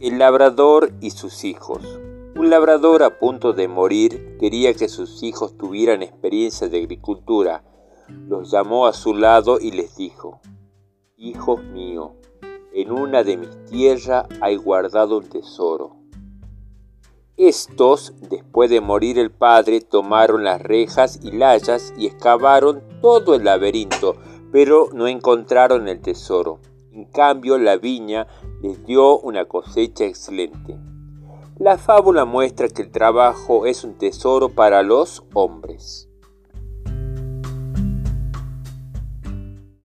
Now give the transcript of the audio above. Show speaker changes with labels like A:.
A: El labrador y sus hijos. Un labrador a punto de morir quería que sus hijos tuvieran experiencia de agricultura. Los llamó a su lado y les dijo, Hijos míos, en una de mis tierras hay guardado un tesoro. Estos, después de morir el padre, tomaron las rejas y layas y excavaron todo el laberinto, pero no encontraron el tesoro. En cambio, la viña les dio una cosecha excelente. La fábula muestra que el trabajo es un tesoro para los hombres.